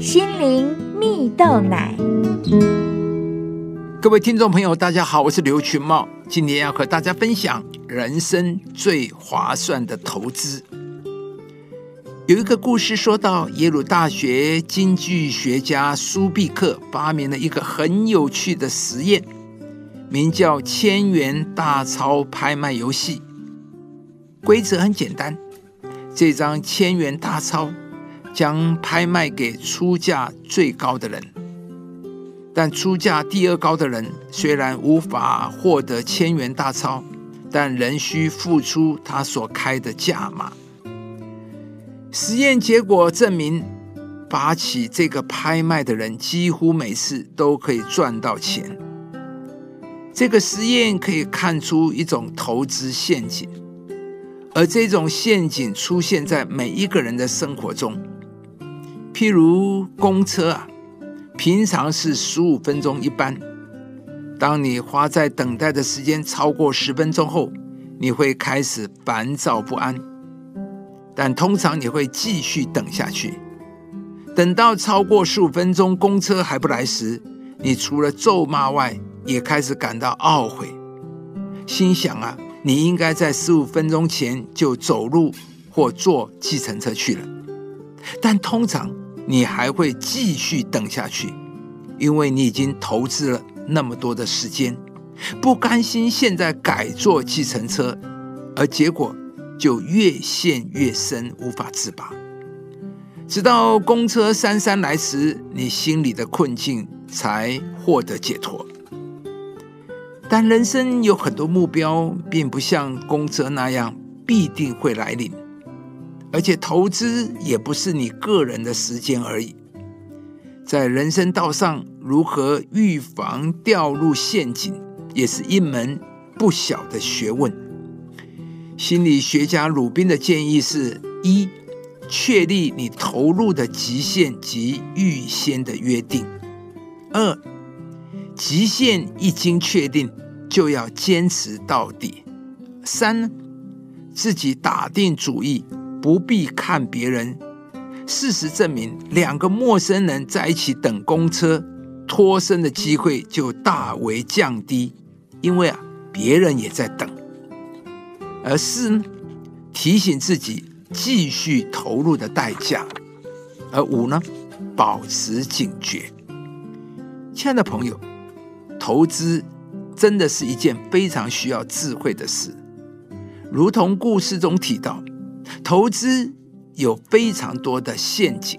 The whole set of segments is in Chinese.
心灵蜜豆奶。各位听众朋友，大家好，我是刘群茂，今天要和大家分享人生最划算的投资。有一个故事说到，耶鲁大学经济学家苏毕克发明了一个很有趣的实验，名叫千元大钞拍卖游戏。规则很简单，这张千元大钞将拍卖给出价最高的人。但出价第二高的人虽然无法获得千元大钞，但仍需付出他所开的价码。实验结果证明，发起这个拍卖的人几乎每次都可以赚到钱。这个实验可以看出一种投资陷阱，而这种陷阱出现在每一个人的生活中，譬如公车啊。平常是十五分钟一班，当你花在等待的时间超过十分钟后，你会开始烦躁不安。但通常你会继续等下去，等到超过十五分钟公车还不来时，你除了咒骂外，也开始感到懊悔，心想啊，你应该在十五分钟前就走路或坐计程车去了。但通常。你还会继续等下去，因为你已经投资了那么多的时间，不甘心现在改坐计程车，而结果就越陷越深，无法自拔。直到公车姗姗来迟，你心里的困境才获得解脱。但人生有很多目标，并不像公车那样必定会来临。而且投资也不是你个人的时间而已，在人生道上，如何预防掉入陷阱，也是一门不小的学问。心理学家鲁宾的建议是：一、确立你投入的极限及预先的约定；二、极限一经确定，就要坚持到底；三、自己打定主意。不必看别人。事实证明，两个陌生人在一起等公车，脱身的机会就大为降低，因为啊，别人也在等。而是呢，提醒自己继续投入的代价。而五呢，保持警觉。亲爱的朋友，投资真的是一件非常需要智慧的事，如同故事中提到。投资有非常多的陷阱，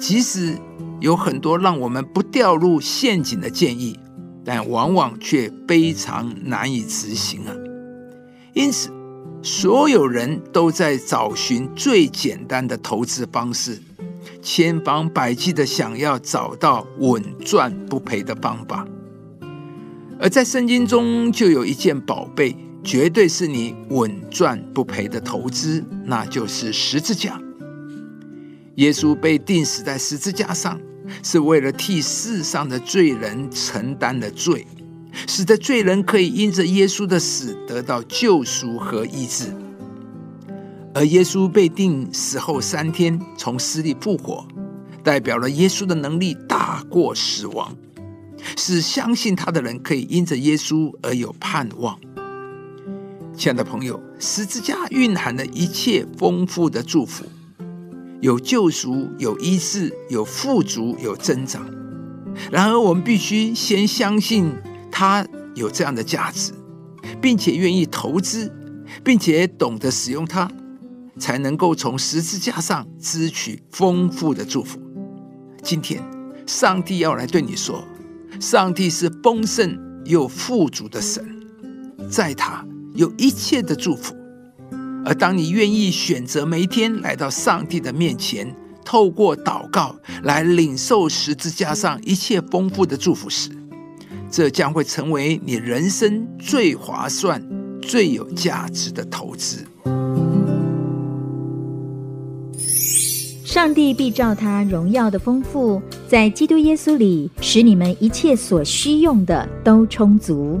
即使有很多让我们不掉入陷阱的建议，但往往却非常难以执行啊。因此，所有人都在找寻最简单的投资方式，千方百计的想要找到稳赚不赔的方法。而在圣经中，就有一件宝贝。绝对是你稳赚不赔的投资，那就是十字架。耶稣被钉死在十字架上，是为了替世上的罪人承担了罪，使得罪人可以因着耶稣的死得到救赎和医治。而耶稣被钉死后三天从死里复活，代表了耶稣的能力大过死亡，使相信他的人可以因着耶稣而有盼望。亲爱的朋友，十字架蕴含了一切丰富的祝福，有救赎，有医治，有富足，有增长。然而，我们必须先相信它有这样的价值，并且愿意投资，并且懂得使用它，才能够从十字架上支取丰富的祝福。今天，上帝要来对你说：上帝是丰盛又富足的神，在他。有一切的祝福，而当你愿意选择每一天来到上帝的面前，透过祷告来领受十字架上一切丰富的祝福时，这将会成为你人生最划算、最有价值的投资。上帝必照他荣耀的丰富，在基督耶稣里，使你们一切所需用的都充足。